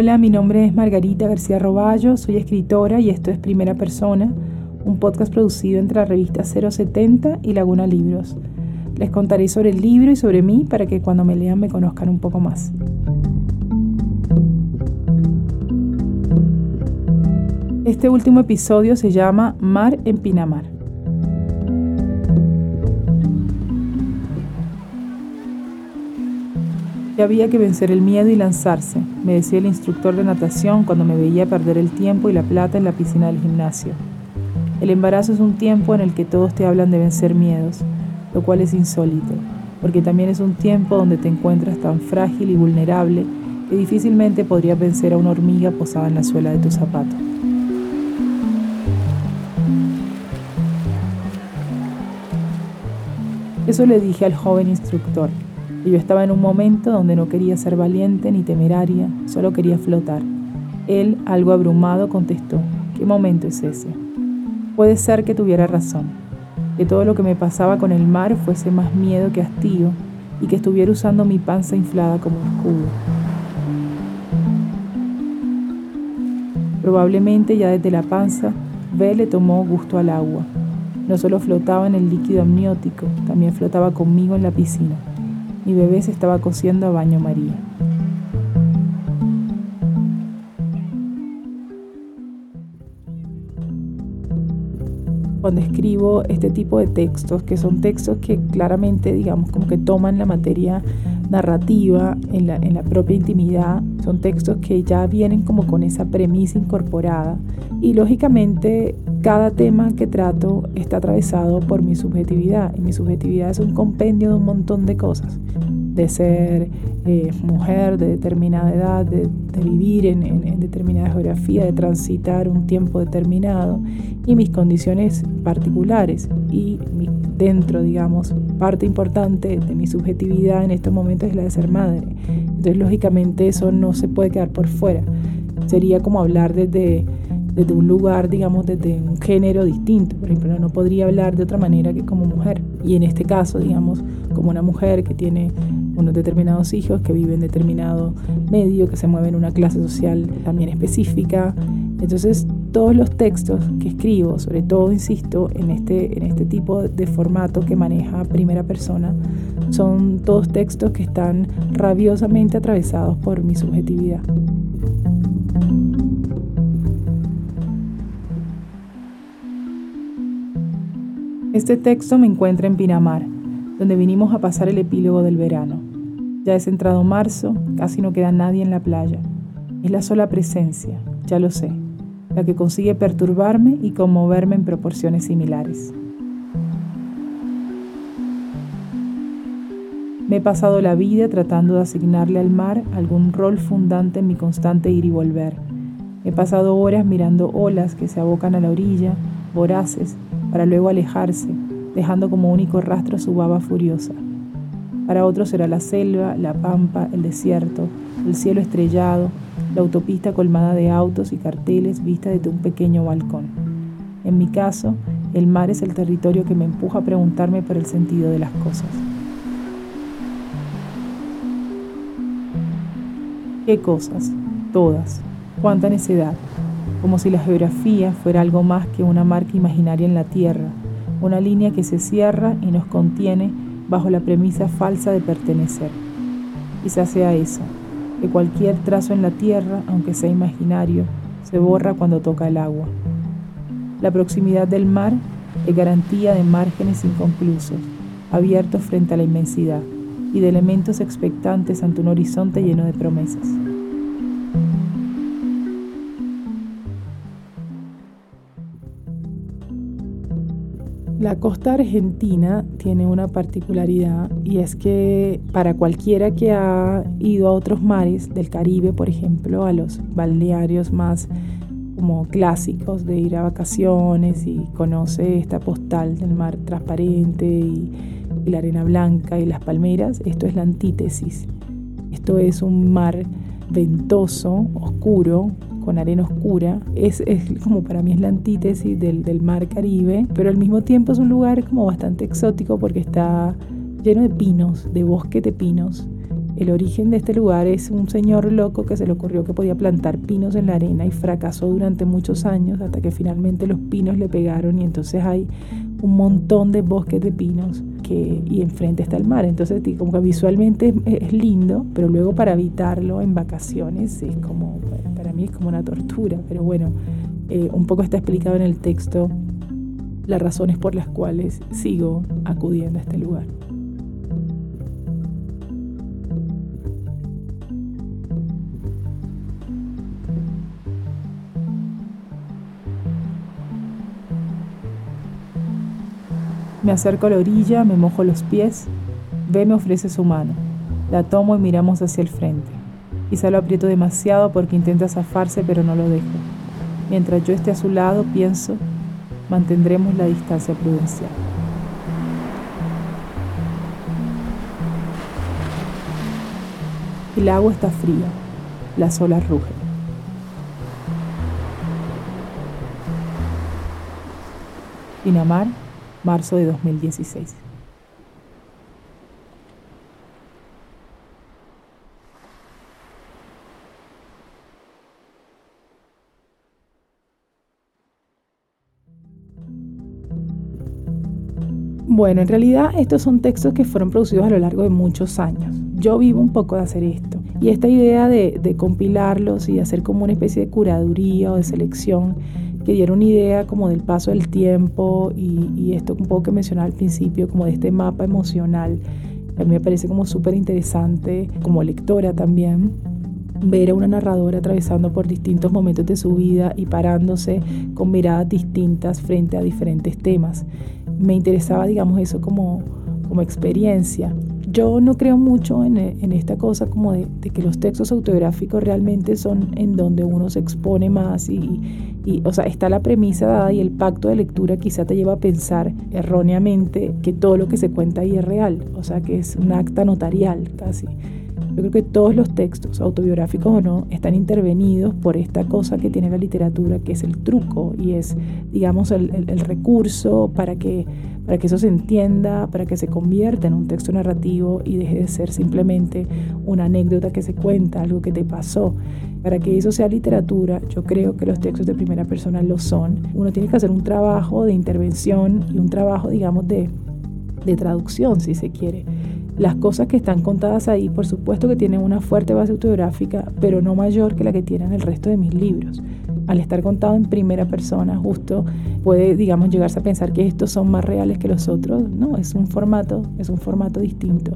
Hola, mi nombre es Margarita García Roballo, soy escritora y esto es Primera Persona, un podcast producido entre la revista 070 y Laguna Libros. Les contaré sobre el libro y sobre mí para que cuando me lean me conozcan un poco más. Este último episodio se llama Mar en Pinamar. había que vencer el miedo y lanzarse, me decía el instructor de natación cuando me veía perder el tiempo y la plata en la piscina del gimnasio. El embarazo es un tiempo en el que todos te hablan de vencer miedos, lo cual es insólito, porque también es un tiempo donde te encuentras tan frágil y vulnerable que difícilmente podrías vencer a una hormiga posada en la suela de tu zapato. Eso le dije al joven instructor, y yo estaba en un momento donde no quería ser valiente ni temeraria, solo quería flotar. Él, algo abrumado, contestó, ¿qué momento es ese? Puede ser que tuviera razón, que todo lo que me pasaba con el mar fuese más miedo que hastío y que estuviera usando mi panza inflada como escudo. Probablemente ya desde la panza, B le tomó gusto al agua. No solo flotaba en el líquido amniótico, también flotaba conmigo en la piscina. Mi bebé se estaba cociendo a baño María. Cuando escribo este tipo de textos, que son textos que claramente, digamos, como que toman la materia narrativa en la, propia intimidad, son textos que ya vienen como con esa premisa incorporada. Y lógicamente cada tema que trato está atravesado por mi subjetividad y mi subjetividad es un compendio de un montón de cosas, de ser eh, mujer de determinada edad, de, vivir en, determinada geografía, de transitar un tiempo determinado y mis condiciones particulares y dentro, digamos, parte importante de mi subjetividad en estos momentos es la de ser madre. Entonces, lógicamente, eso no se puede quedar por fuera. Sería como hablar desde desde un lugar, digamos, desde un género distinto. Por ejemplo, no podría hablar de otra manera que como mujer. Y en este caso, digamos, como una mujer que tiene unos determinados hijos, que vive en determinado medio, que se mueve en una clase social también específica. Entonces, todos los textos que escribo, sobre todo, insisto, en este, en este tipo de formato que maneja primera persona, son todos textos que están rabiosamente atravesados por mi subjetividad. Este texto me encuentra en Pinamar, donde vinimos a pasar el epílogo del verano. Ya es entrado marzo, casi no queda nadie en la playa. Es la sola presencia, ya lo sé, la que consigue perturbarme y conmoverme en proporciones similares. Me he pasado la vida tratando de asignarle al mar algún rol fundante en mi constante ir y volver. He pasado horas mirando olas que se abocan a la orilla, voraces, para luego alejarse, dejando como único rastro su baba furiosa. Para otros será la selva, la pampa, el desierto, el cielo estrellado, la autopista colmada de autos y carteles vista desde un pequeño balcón. En mi caso, el mar es el territorio que me empuja a preguntarme por el sentido de las cosas. ¿Qué cosas? Todas. ¿Cuánta necedad? Como si la geografía fuera algo más que una marca imaginaria en la Tierra, una línea que se cierra y nos contiene bajo la premisa falsa de pertenecer. Quizás sea eso, que cualquier trazo en la Tierra, aunque sea imaginario, se borra cuando toca el agua. La proximidad del mar es garantía de márgenes inconclusos, abiertos frente a la inmensidad, y de elementos expectantes ante un horizonte lleno de promesas. La costa argentina tiene una particularidad y es que para cualquiera que ha ido a otros mares del Caribe, por ejemplo, a los balnearios más como clásicos de ir a vacaciones y conoce esta postal del mar transparente y, y la arena blanca y las palmeras, esto es la antítesis. Esto es un mar ventoso, oscuro, con arena oscura. Es, como para mí es la antítesis del, del mar Caribe, pero al mismo tiempo es un lugar como bastante exótico porque está lleno de pinos, de bosque de pinos. el origen de este lugar es un señor loco que se le ocurrió que podía plantar pinos en la arena y fracasó durante muchos años hasta que finalmente los pinos le pegaron y entonces hay un montón de bosques de pinos que, y enfrente está el mar. Entonces como que visualmente es, lindo, pero luego para evitarlo en vacaciones es como, para mí es como una tortura, pero bueno, eh, un poco está explicado en el texto las razones por las cuales sigo acudiendo a este lugar. Me acerco a la orilla, me mojo los pies, ve me ofrece su mano. La tomo y miramos hacia el frente. Quizá lo aprieto demasiado porque intenta zafarse pero no lo dejo. Mientras yo esté a su lado, pienso, mantendremos la distancia prudencial. El agua está fría, las olas rugen. Pinamar, marzo de 2016. Bueno, en realidad estos son textos que fueron producidos a lo largo de muchos años. Yo vivo un poco de hacer esto. Y esta idea de, compilarlos y de hacer como una especie de curaduría o de selección que diera una idea como del paso del tiempo y, esto un poco que mencionaba al principio, como de este mapa emocional, a mí me parece como súper interesante como lectora también ver a una narradora atravesando por distintos momentos de su vida y parándose con miradas distintas frente a diferentes temas. Me interesaba, digamos, eso como, como experiencia. Yo no creo mucho en, esta cosa como de, que los textos autobiográficos realmente son en donde uno se expone más y, y, o sea, está la premisa dada y el pacto de lectura quizá te lleva a pensar erróneamente que todo lo que se cuenta ahí es real, o sea, que es un acta notarial casi. Yo creo que todos los textos, autobiográficos o no, están intervenidos por esta cosa que tiene la literatura, que es el truco y es, digamos, el, recurso para que, para que eso se entienda, para que se convierta en un texto narrativo y deje de ser simplemente una anécdota que se cuenta, algo que te pasó. Para que eso sea literatura, yo creo que los textos de primera persona lo son. Uno tiene que hacer un trabajo de intervención y un trabajo, digamos, de, de traducción, si se quiere. Las cosas que están contadas ahí, por supuesto que tienen una fuerte base autobiográfica, pero no mayor que la que tienen el resto de mis libros. Al estar contado en primera persona, justo puede, digamos, llegarse a pensar que estos son más reales que los otros. No, es un formato, es un formato distinto.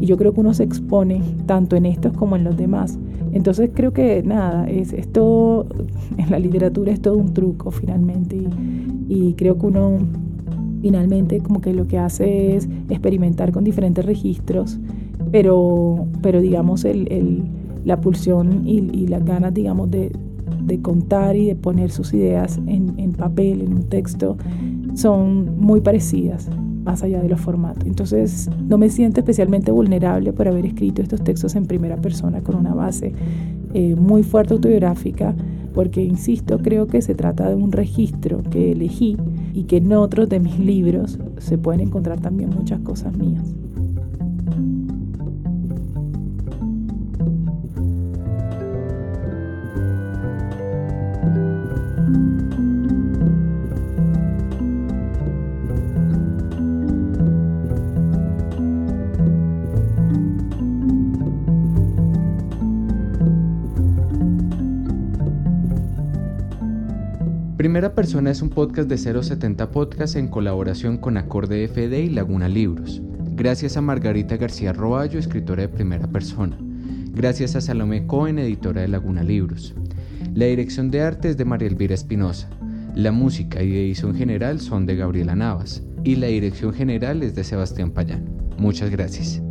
Y yo creo que uno se expone tanto en estos como en los demás. Entonces creo que nada, es, es todo, en la literatura es todo un truco finalmente. Y, y creo que uno finalmente como que lo que hace es experimentar con diferentes registros, pero, pero digamos el, la pulsión y, y, las ganas, digamos, de, de, contar y de poner sus ideas en, en, papel, en un texto, son muy parecidas, más allá de los formatos. Entonces, no me siento especialmente vulnerable por haber escrito estos textos en primera persona con una base eh, muy fuerte autobiográfica, porque, insisto, creo que se trata de un registro que elegí y que en otros de mis libros se pueden encontrar también muchas cosas mías. Primera Persona es un podcast de 070 Podcast en colaboración con Acorde FD y Laguna Libros. Gracias a Margarita García Roballo, escritora de Primera Persona. Gracias a Salomé Cohen, editora de Laguna Libros. La dirección de arte es de María Elvira Espinosa. La música y edición general son de Gabriela Navas. Y la dirección general es de Sebastián Payán. Muchas gracias.